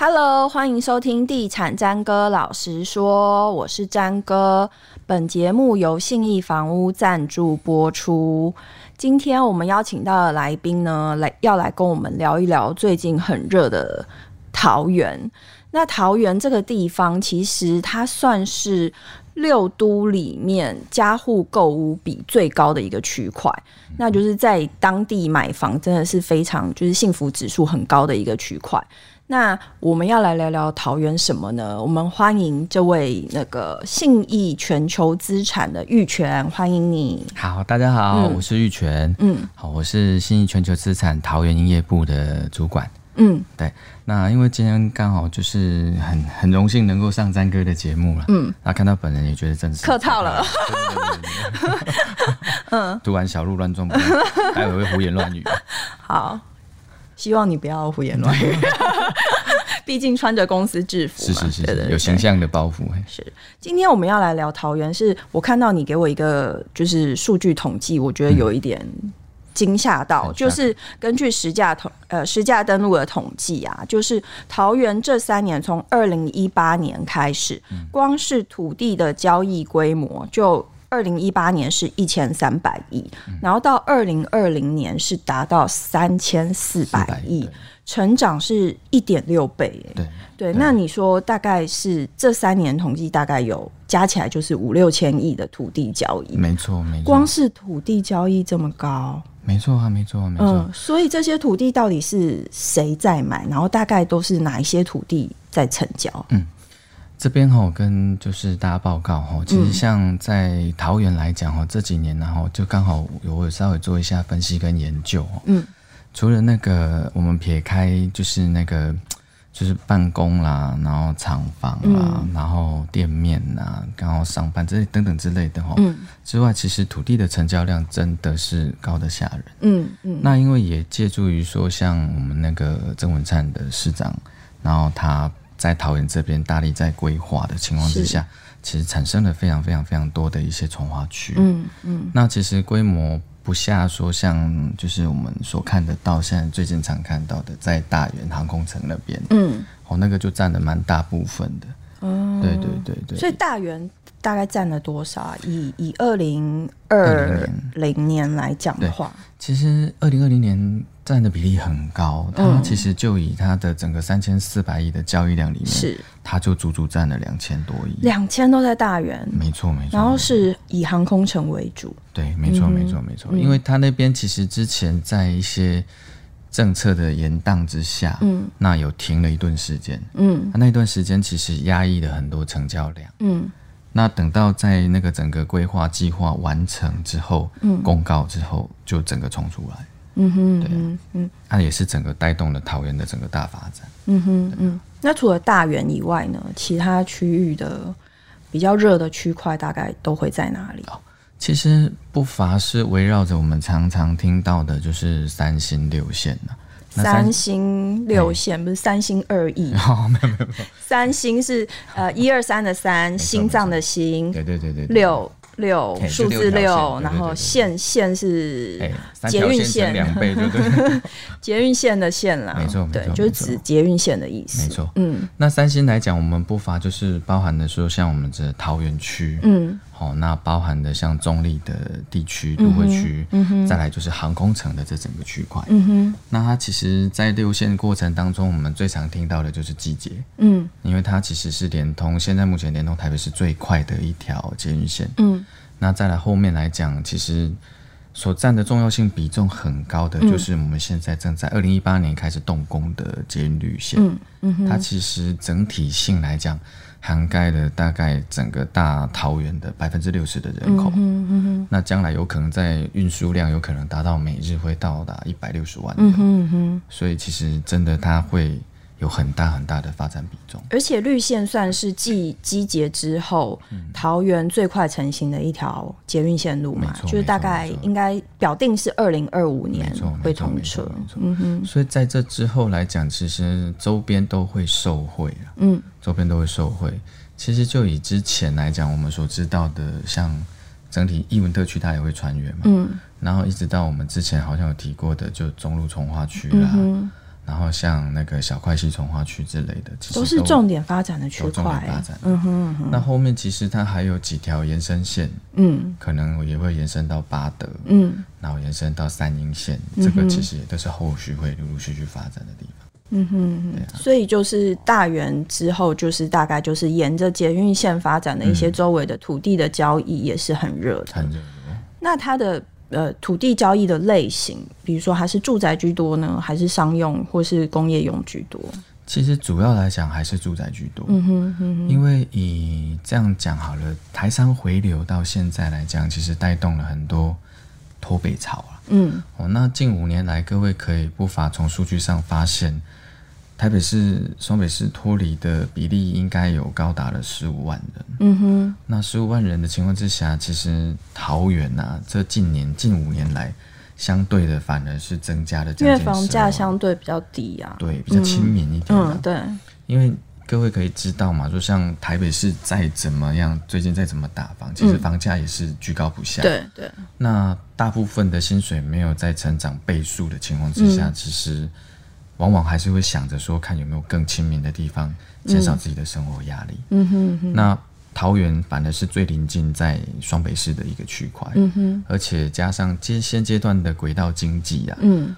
Hello，欢迎收听《地产詹哥老实说》，我是詹哥。本节目由信义房屋赞助播出。今天我们邀请到的来宾呢，来要来跟我们聊一聊最近很热的桃园。那桃园这个地方，其实它算是六都里面家户购屋比最高的一个区块，那就是在当地买房真的是非常就是幸福指数很高的一个区块。那我们要来聊聊桃园什么呢？我们欢迎这位那个信义全球资产的玉泉，欢迎你。好，大家好，嗯、我是玉泉。嗯，好，我是信义全球资产桃园营业部的主管。嗯，对。那因为今天刚好就是很很荣幸能够上詹哥的节目了。嗯，那看到本人也觉得真是客套了。嗯，读完小鹿乱撞，还以为会胡言乱语。好。希望你不要胡言乱语，毕竟穿着公司制服嘛，是是是，有形象的包袱。是，今天我们要来聊桃园，是我看到你给我一个就是数据统计，我觉得有一点惊吓到，嗯、就是根据实价统呃实价登录的统计啊，就是桃园这三年从二零一八年开始，光是土地的交易规模就。二零一八年是一千三百亿，然后到二零二零年是达到三千四百亿，成长是一点六倍。对对，那你说大概是这三年统计大概有加起来就是五六千亿的土地交易，没错没错，光是土地交易这么高，没错啊没错啊没错。嗯，所以这些土地到底是谁在买？然后大概都是哪一些土地在成交？嗯。这边哈，跟就是大家报告哈，其实像在桃园来讲哈，这几年然后就刚好有稍微做一下分析跟研究。嗯，除了那个我们撇开就是那个 就是办公啦，然后厂房啦，然后店面呐，然后上班这些等等之类的哈，嗯，之外，其实土地的成交量真的是高的吓人。嗯嗯，那因为也借助于说，像我们那个曾文灿的市长，然后他。在桃园这边大力在规划的情况之下，其实产生了非常非常非常多的一些从化区。嗯嗯，那其实规模不下说像就是我们所看得到，现在最经常看到的，在大原航空城那边，嗯，哦，那个就占了蛮大部分的。哦，对对对对。所以大原大概占了多少？以以二零二零年来讲的话，其实二零二零年。占的比例很高，它其实就以它的整个三千四百亿的交易量里面，是。它就足足占了两千多亿，两千都在大园，没错没错，然后是以航空城为主，对，没错没错没错，因为它那边其实之前在一些政策的延宕之下，嗯，那有停了一段时间，嗯，那段时间其实压抑了很多成交量，嗯，那等到在那个整个规划计划完成之后，嗯，公告之后就整个冲出来。嗯哼，对，嗯，那也是整个带动了桃园的整个大发展。嗯哼，嗯，那除了大园以外呢，其他区域的比较热的区块大概都会在哪里？哦，其实不乏是围绕着我们常常听到的，就是三星六线呢。三星六线、欸、不是三星二意？哦，没有没有没有，三星是呃一二三的三，心脏的心。对对对对，六。六数字六，然后线线是捷运线两倍，对对。对，捷运线的线啦，没错，对，就是指捷运线的意思，没错。嗯，那三星来讲，我们不乏就是包含的说，像我们这桃园区，嗯，好，那包含的像中立的地区都会区，再来就是航空城的这整个区块，嗯哼，那它其实，在六线过程当中，我们最常听到的就是季节，嗯，因为它其实是联通，现在目前联通台北是最快的一条捷运线，嗯。那再来后面来讲，其实所占的重要性比重很高的，就是我们现在正在二零一八年开始动工的捷运绿线。嗯嗯，它其实整体性来讲，涵盖了大概整个大桃园的百分之六十的人口。嗯嗯，那将来有可能在运输量有可能达到每日会到达一百六十万人。嗯哼，所以其实真的它会。有很大很大的发展比重，而且绿线算是继机捷之后，嗯、桃园最快成型的一条捷运线路嘛，就是大概应该表定是二零二五年会通车。嗯哼，所以在这之后来讲，其实周边都会受惠啊。嗯，周边都会受惠。其实就以之前来讲，我们所知道的，像整体艺文特区，它也会穿越嘛。嗯，然后一直到我们之前好像有提过的，就中路重划区啦。嗯然后像那个小块系从化区之类的，其实都，都是重点发展的区块。重点发展，嗯哼，嗯哼。那后面其实它还有几条延伸线，嗯，可能也会延伸到八德，嗯，然后延伸到三阴线，嗯，这个其实也都是后续会陆陆续续发展的地方。嗯哼。所以就是大园之后，就是大概就是沿着捷运线发展的一些周围的土地的交易也是很热的，很热的。那它的。呃，土地交易的类型，比如说还是住宅居多呢，还是商用或是工业用居多？其实主要来讲还是住宅居多。嗯哼，嗯哼，因为以这样讲好了，台商回流到现在来讲，其实带动了很多脱北潮啊。嗯，哦，那近五年来，各位可以不乏从数据上发现。台北市、双北市脱离的比例应该有高达了十五万人。嗯哼，那十五万人的情况之下，其实桃园呐、啊，这近年近五年来，相对的反而是增加了，因为房价相对比较低啊，对，比较亲民一点、啊。嗯，对。因为各位可以知道嘛，就像台北市再怎么样，最近再怎么打房，其实房价也是居高不下。对对。那大部分的薪水没有在成长倍数的情况之下，嗯、其实。往往还是会想着说，看有没有更亲民的地方，减少自己的生活压力。嗯哼哼。那桃园反而是最临近在双北市的一个区块。嗯哼。而且加上阶现阶段的轨道经济啊，嗯，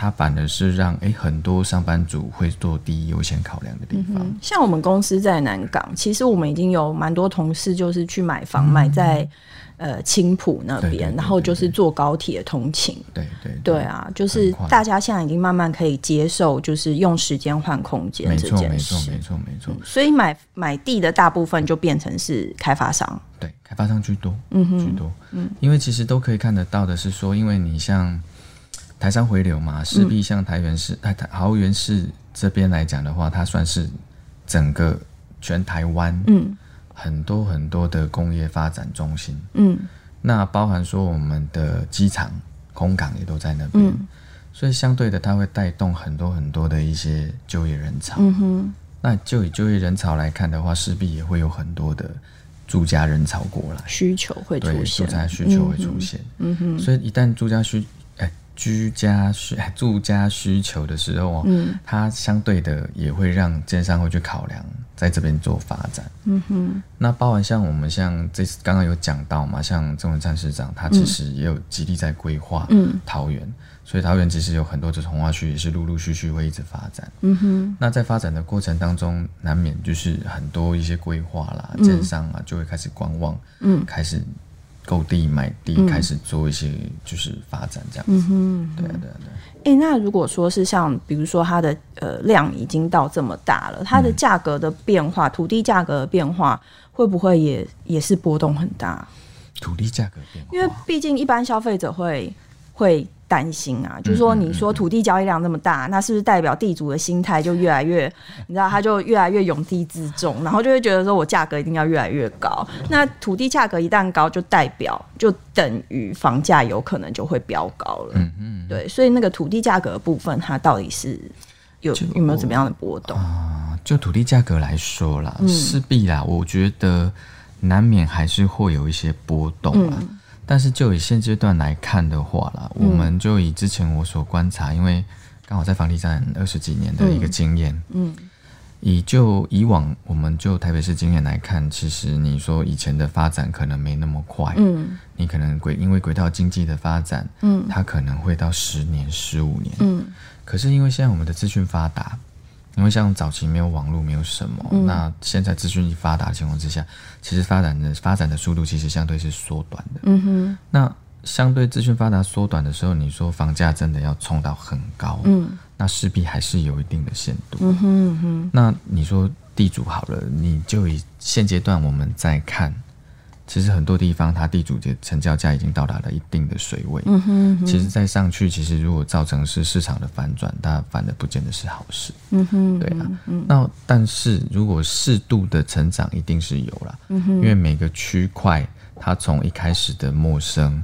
它反而是让诶很多上班族会做第一优先考量的地方。像我们公司在南港，其实我们已经有蛮多同事就是去买房买在。呃，青浦那边，然后就是坐高铁通勤。对对对，对啊，就是大家现在已经慢慢可以接受，就是用时间换空间这件事。没错没错没错没错。所以买买地的大部分就变成是开发商。对，开发商居多，嗯哼，居多。嗯，因为其实都可以看得到的是说，因为你像台商回流嘛，势必像台原市、台台桃园市这边来讲的话，它算是整个全台湾，嗯。很多很多的工业发展中心，嗯，那包含说我们的机场、空港也都在那边，嗯，所以相对的，它会带动很多很多的一些就业人潮。嗯哼，那就以就业人潮来看的话，势必也会有很多的住家人潮过来，需求会出现，对，住家需求会出现。嗯哼，所以一旦住家需居家需住家需求的时候，嗯，它相对的也会让建商会去考量在这边做发展。嗯哼，那包含像我们像这次刚刚有讲到嘛，像郑文灿市长，他其实也有极力在规划桃园，嗯，所以桃园其实有很多这重划区也是陆陆续续会一直发展。嗯哼，那在发展的过程当中，难免就是很多一些规划啦，建商啊就会开始观望，嗯，开始。购地买地，开始做一些就是发展这样子。对啊对啊对。哎、欸，那如果说是像比如说它的呃量已经到这么大了，它的价格的变化，嗯、土地价格的变化会不会也也是波动很大？土地价格变化，因为毕竟一般消费者会会。担心啊，就是说，你说土地交易量那么大，那是不是代表地主的心态就越来越，你知道，他就越来越拥地自重，然后就会觉得说我价格一定要越来越高。那土地价格一旦高，就代表就等于房价有可能就会飙高了。嗯嗯，对，所以那个土地价格的部分，它到底是有有没有怎么样的波动啊？就土地价格来说啦，势必啦，我觉得难免还是会有一些波动啊。嗯但是就以现阶段来看的话啦，嗯、我们就以之前我所观察，因为刚好在房地产二十几年的一个经验，嗯，嗯，以就以往我们就台北市经验来看，其实你说以前的发展可能没那么快，嗯，你可能轨因为轨道经济的发展，嗯，它可能会到十年、十五年，嗯，可是因为现在我们的资讯发达。因为像早期没有网络，没有什么，嗯、那现在资讯一发达的情况之下，其实发展的发展的速度其实相对是缩短的。嗯哼。那相对资讯发达缩短的时候，你说房价真的要冲到很高，嗯，那势必还是有一定的限度。嗯哼，嗯哼。那你说地主好了，你就以现阶段我们再看。其实很多地方，它地主的成交价已经到达了一定的水位。嗯哼，嗯哼。其实再上去，其实如果造成是市场的反转，它反而不见得是好事。嗯哼，对啊。嗯。那但是如果适度的成长，一定是有啦。嗯哼。因为每个区块，它从一开始的陌生，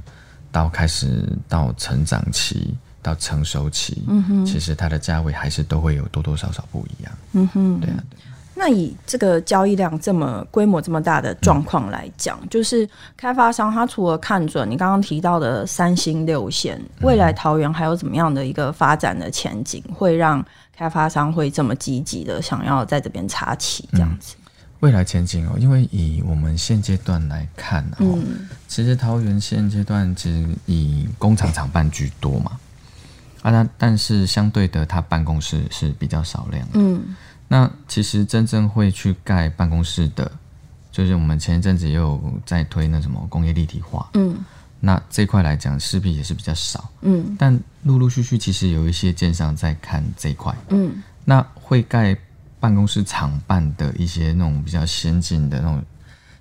到开始到成长期，到成熟期，嗯哼。其实它的价位还是都会有多多少少不一样。嗯哼。对啊。对。那以这个交易量这么规模这么大的状况来讲，嗯、就是开发商他除了看准你刚刚提到的三星六线，未来桃园还有怎么样的一个发展的前景，会让开发商会这么积极的想要在这边插旗这样子？嗯、未来前景哦，因为以我们现阶段来看，嗯，其实桃园现阶段其实以工厂厂办居多嘛，啊，那但是相对的，它办公室是比较少量的，嗯。那其实真正会去盖办公室的，就是我们前一阵子也有在推那什么工业立体化，嗯，那这块来讲势必也是比较少，嗯，但陆陆续续其实有一些建商在看这块，嗯，那会盖办公室厂办的一些那种比较先进的那种。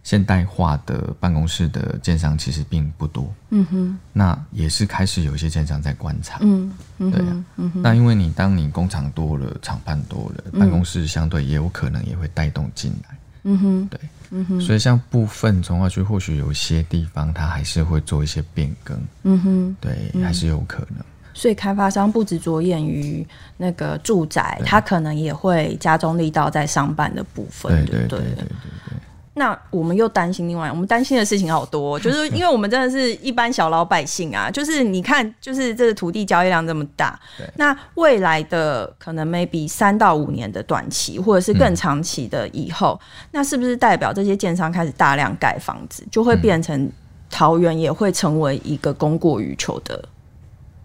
现代化的办公室的建商其实并不多，嗯哼，那也是开始有一些建商在观察，嗯，对啊，嗯哼，那因为你当你工厂多了，厂办多了，办公室相对也有可能也会带动进来，嗯哼，对，嗯哼，所以像部分从化区或许有一些地方它还是会做一些变更，嗯哼，对，还是有可能。所以开发商不只着眼于那个住宅，他可能也会加重力道在商办的部分，对对对对对。那我们又担心另外，我们担心的事情好多，就是因为我们真的是一般小老百姓啊，就是你看，就是这个土地交易量这么大，那未来的可能 maybe 三到五年的短期，或者是更长期的以后，嗯、那是不是代表这些建商开始大量盖房子，就会变成桃园也会成为一个供过于求的？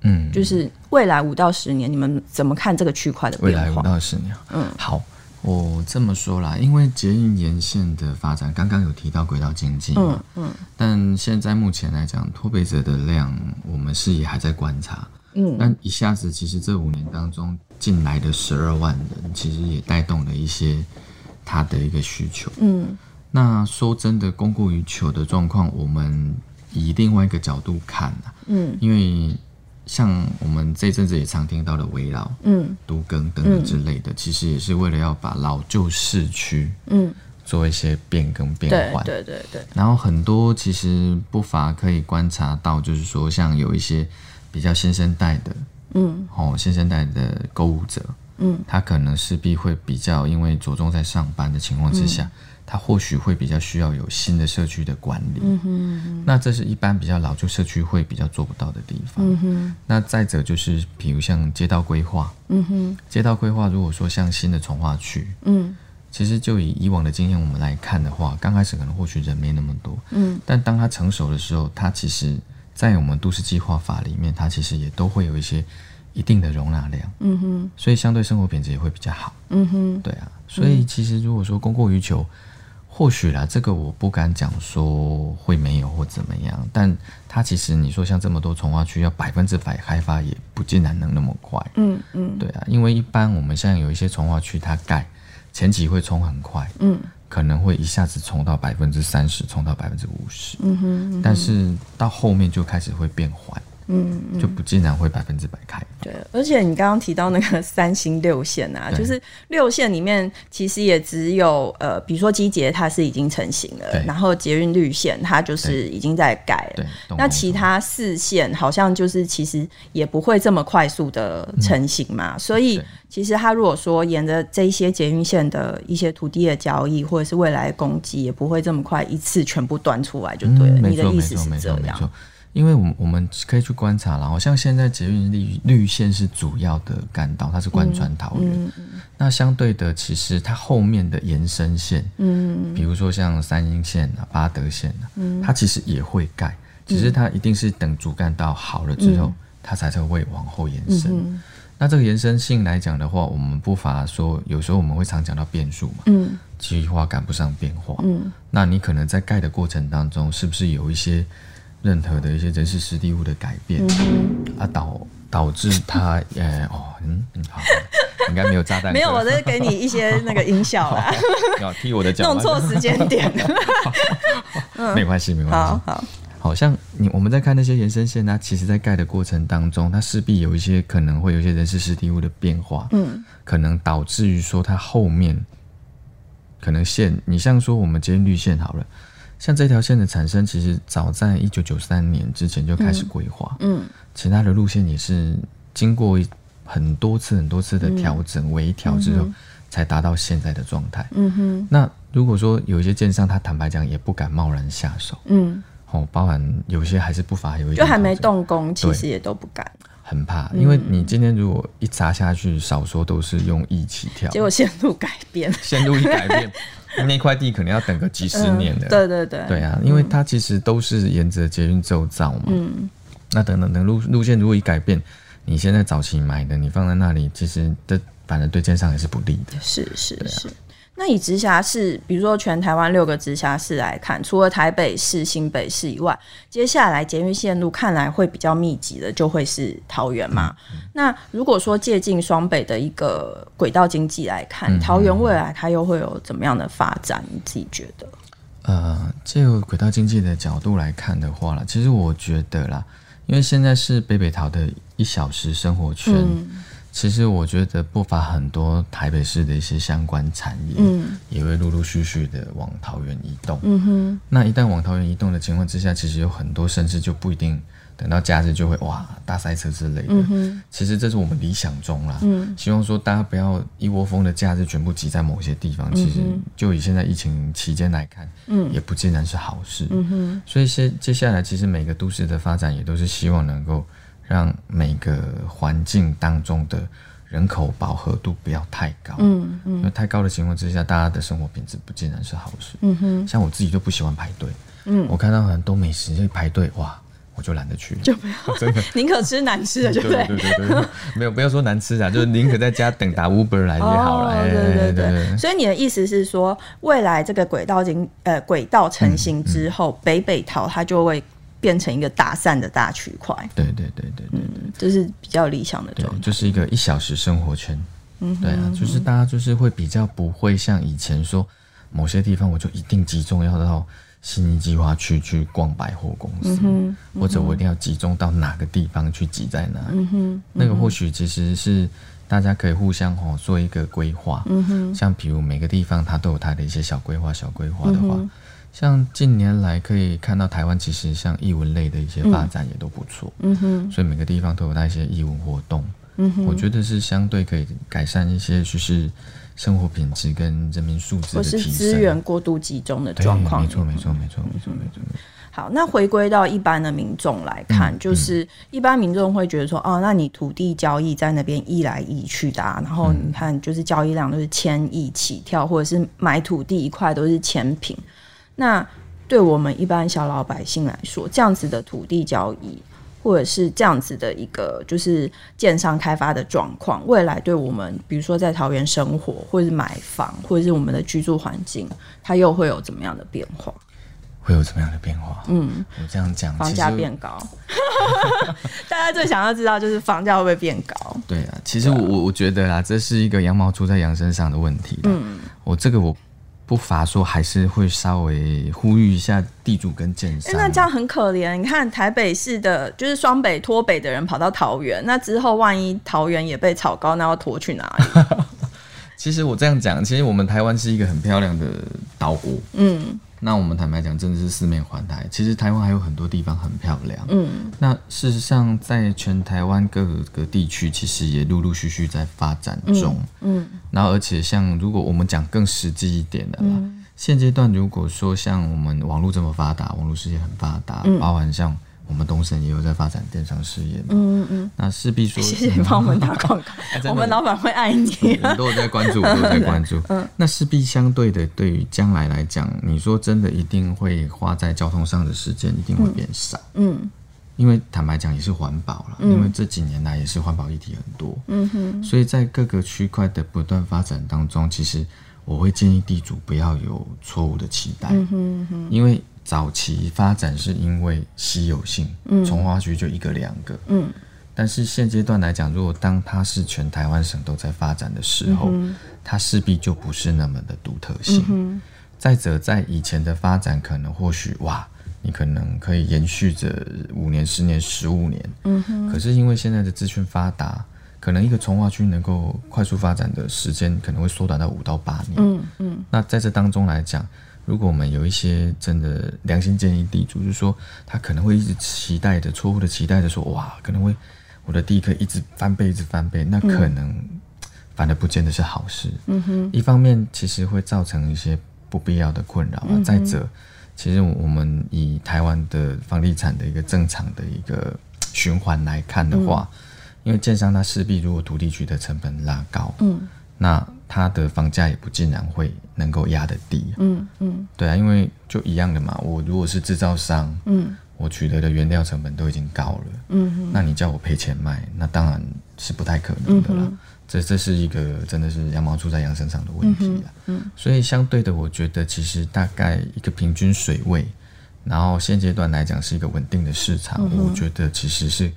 嗯，就是未来五到十年，你们怎么看这个区块的变化？未来五到十年，嗯，好。我这么说啦，因为捷运沿线的发展，刚刚有提到轨道经济，嗯嗯，但现在目前来讲，脱北者的量，我们是也还在观察，嗯，但一下子其实这五年当中进来的十二万人，其实也带动了一些他的一个需求，嗯，那说真的，供过于求的状况，我们以另外一个角度看，嗯，因为。像我们这阵子也常听到的危老、嗯，都更等等之类的，嗯、其实也是为了要把老旧市区，嗯，做一些变更变换，对对对对。然后很多其实不乏可以观察到，就是说像有一些比较新生代的，嗯，哦，新生代的购物者，嗯，他可能势必会比较因为着重在上班的情况之下。嗯它或许会比较需要有新的社区的管理，嗯哼，那这是一般比较老旧社区会比较做不到的地方，嗯哼。那再者就是，比如像街道规划，嗯哼，街道规划如果说像新的从化区，嗯，其实就以以往的经验我们来看的话，刚开始可能或许人没那么多，嗯，但当它成熟的时候，它其实，在我们都市计划法里面，它其实也都会有一些一定的容纳量，嗯哼，所以相对生活品质也会比较好，嗯哼，对啊，所以其实如果说供过于求。或许啦，这个我不敢讲说会没有或怎么样，但它其实你说像这么多从化区要百分之百开发，也不尽然能那么快。嗯嗯，对啊，因为一般我们现在有一些从化区，它盖前期会冲很快，嗯，可能会一下子冲到百分之三十，冲到百分之五十，嗯哼，但是到后面就开始会变缓。嗯，就不尽然会百分之百开。对，而且你刚刚提到那个 三星六线啊，就是六线里面其实也只有呃，比如说机捷它是已经成型了，然后捷运绿线它就是已经在改了。那其他四线好像就是其实也不会这么快速的成型嘛，所以其实它如果说沿着这一些捷运线的一些土地的交易或者是未来的供给，也不会这么快一次全部端出来就对了。你的意思是这样？因为我们我们可以去观察了，好像现在捷运绿绿线是主要的干道，它是贯穿桃园。嗯嗯、那相对的，其实它后面的延伸线，嗯，比如说像三莺线啊、八德线啊，嗯、它其实也会盖，只是它一定是等主干道好了之后，嗯、它才会往后延伸。嗯、那这个延伸性来讲的话，我们不乏说，有时候我们会常讲到变数嘛，嗯，计划赶不上变化，嗯，那你可能在盖的过程当中，是不是有一些？任何的一些人事实地物的改变，嗯、啊导导致他呃哦嗯嗯好，应该没有炸弹。没有，我在给你一些那个音效啦。要踢我的脚，弄错时间点。没关系，没关系。好，好，好像你我们在看那些延伸线，它其实在盖的过程当中，它势必有一些可能会有一些人事实地物的变化，嗯，可能导致于说它后面可能线，你像说我们捷运绿线好了。像这条线的产生，其实早在一九九三年之前就开始规划，嗯，其他的路线也是经过很多次、很多次的调整、微调之后，才达到现在的状态。嗯哼。那如果说有一些建商，他坦白讲也不敢贸然下手。嗯。哦，包含有些还是不乏有一些，就还没动工，其实也都不敢。很怕，因为你今天如果一砸下去，少说都是用一起跳，结果线路改变，线路一改变，那块地可能要等个几十年的。对对对，对啊，因为它其实都是沿着捷运走造嘛。嗯。那等等等路路线如果一改变，你现在早期买的，你放在那里，其实这反正对建商也是不利的。是是是。那以直辖市，比如说全台湾六个直辖市来看，除了台北市、新北市以外，接下来捷运线路看来会比较密集的，就会是桃园嘛。嗯嗯、那如果说借近双北的一个轨道经济来看，桃园未来它又会有怎么样的发展？你自己觉得？呃，这个轨道经济的角度来看的话啦，其实我觉得啦，因为现在是北北桃的一小时生活圈。嗯其实我觉得不乏很多台北市的一些相关产业，嗯，也会陆陆续续的往桃园移动。嗯哼，那一旦往桃园移动的情况之下，其实有很多甚至就不一定等到假日就会哇大塞车之类的。其实这是我们理想中啦，嗯，希望说大家不要一窝蜂的假日全部挤在某些地方。其实就以现在疫情期间来看，嗯，也不尽然是好事。嗯哼，所以接接下来其实每个都市的发展也都是希望能够。让每个环境当中的人口饱和度不要太高，嗯嗯，因为太高的情况之下，大家的生活品质不尽然是好事，嗯哼。像我自己就不喜欢排队，嗯，我看到很多美食就排队，哇，我就懒得去，就不要，真的，宁可吃难吃的，对不对？对。对对对，没有不要说难吃的，就是宁可在家等打 Uber 来就好了，对对对。所以你的意思是说，未来这个轨道经呃轨道成型之后，北北桃它就会。变成一个打散的大区块，对对对对对，嗯，这是比较理想的状态，就是一个一小时生活圈，嗯，对啊，就是大家就是会比较不会像以前说某些地方我就一定集中要到信义计划区去逛百货公司，或者我一定要集中到哪个地方去挤在哪里，嗯哼，那个或许其实是大家可以互相哦做一个规划，嗯哼，像比如每个地方它都有它的一些小规划，小规划的话。像近年来可以看到，台湾其实像艺文类的一些发展也都不错，嗯哼，所以每个地方都有那些艺文活动，嗯哼，我觉得是相对可以改善一些就是生活品质跟人民素质的提升。或是资源过度集中的状况，没错，没错，没错，没错，没错，好，那回归到一般的民众来看，嗯、就是一般民众会觉得说，哦，那你土地交易在那边一来一去的，啊，然后你看就是交易量都是千亿起跳，或者是买土地一块都是千坪。那对我们一般小老百姓来说，这样子的土地交易，或者是这样子的一个就是建商开发的状况，未来对我们，比如说在桃园生活，或者是买房，或者是我们的居住环境，它又会有怎么样的变化？会有怎么样的变化？嗯，我这样讲，房价变高，大家最想要知道就是房价会不会变高？对啊，其实我我我觉得啊，这是一个羊毛出在羊身上的问题。嗯，我这个我。不乏说，还是会稍微呼吁一下地主跟建商。那这样很可怜。你看台北市的，就是双北脱北的人跑到桃园，那之后万一桃园也被炒高，那要拖去哪里？其实我这样讲，其实我们台湾是一个很漂亮的岛国。嗯。那我们坦白讲，真的是四面环台。其实台湾还有很多地方很漂亮。嗯，那事实上，在全台湾各个地区，其实也陆陆续续在发展中。嗯，嗯，然后而且像如果我们讲更实际一点的啦，嗯、现阶段如果说像我们网络这么发达，网络世界很发达，嗯、包含像。我们东森也有在发展电商事业，嗯嗯，那势必说，谢谢你帮我们打广告，我们老板会爱你，都有在关注，我都在关注，嗯，那势必相对的，对于将来来讲，你说真的一定会花在交通上的时间一定会变少，嗯，因为坦白讲也是环保了，因为这几年来也是环保议题很多，嗯哼，所以在各个区块的不断发展当中，其实我会建议地主不要有错误的期待，嗯哼，因为。早期发展是因为稀有性，嗯，从化区就一个两个，嗯，但是现阶段来讲，如果当它是全台湾省都在发展的时候，嗯、它势必就不是那么的独特性。嗯、再者，在以前的发展，可能或许哇，你可能可以延续着五年、十年、十五年，嗯哼，可是因为现在的资讯发达，可能一个从化区能够快速发展的时间可能会缩短到五到八年，嗯嗯，那在这当中来讲。如果我们有一些真的良心建议地主，就是说他可能会一直期待着错误的期待着说，哇，可能会我的地可以一直翻倍，一直翻倍，那可能反而不见得是好事。嗯哼，一方面其实会造成一些不必要的困扰啊。嗯、再者，其实我们以台湾的房地产的一个正常的一个循环来看的话，嗯、因为建商他势必如果土地取得成本拉高，嗯，那他的房价也不尽然会能够压得低。嗯嗯，对啊，因为就一样的嘛。我如果是制造商，嗯。我取得的原料成本都已经高了，嗯哼，那你叫我赔钱卖，那当然是不太可能的啦。嗯、这这是一个真的是羊毛出在羊身上的问题了，嗯，嗯，所以相对的，我觉得其实大概一个平均水位，然后现阶段来讲是一个稳定的市场，嗯、我觉得其实是。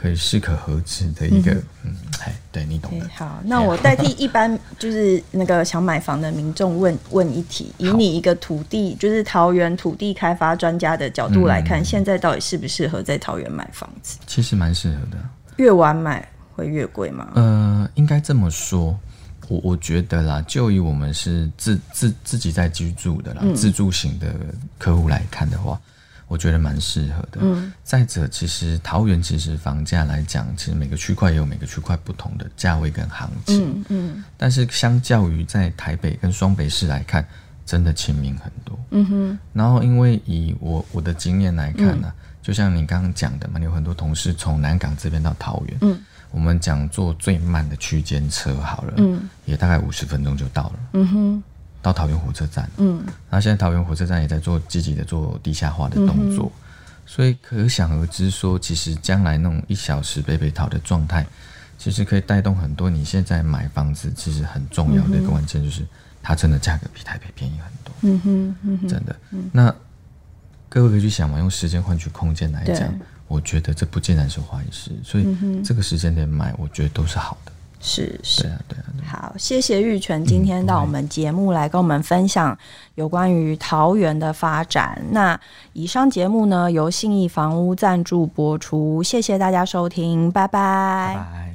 可以适可而止的一个，嗯，哎、嗯，对你懂的。好，那我代替一般 就是那个想买房的民众问问一题：以你一个土地，就是桃园土地开发专家的角度来看，嗯、现在到底适不适合在桃园买房子？其实蛮适合的。越晚买会越贵吗？呃，应该这么说，我我觉得啦，就以我们是自自自己在居住的啦，嗯、自住型的客户来看的话。我觉得蛮适合的。嗯，再者，其实桃园其实房价来讲，其实每个区块也有每个区块不同的价位跟行情。嗯，嗯，但是相较于在台北跟双北市来看，真的亲民很多。嗯哼。然后，因为以我我的经验来看呢、啊，嗯、就像你刚刚讲的嘛，你有很多同事从南港这边到桃园。嗯。我们讲坐最慢的区间车好了。嗯。也大概五十分钟就到了。嗯哼。到桃园火车站，嗯，那现在桃园火车站也在做积极的做地下化的动作，嗯、所以可想而知说，其实将来那种一小时北北桃的状态，其实可以带动很多。你现在买房子其实很重要的一个关键就是，它真的价格比台北便宜很多，嗯哼，嗯哼真的。嗯、那各位可以去想嘛，用时间换取空间来讲，我觉得这不尽然是坏事，所以这个时间点买，我觉得都是好的。是是，对啊对啊。对啊好，谢谢玉泉今天到我们节目来跟我们分享有关于桃园的发展。那以上节目呢，由信义房屋赞助播出，谢谢大家收听，拜拜。拜拜。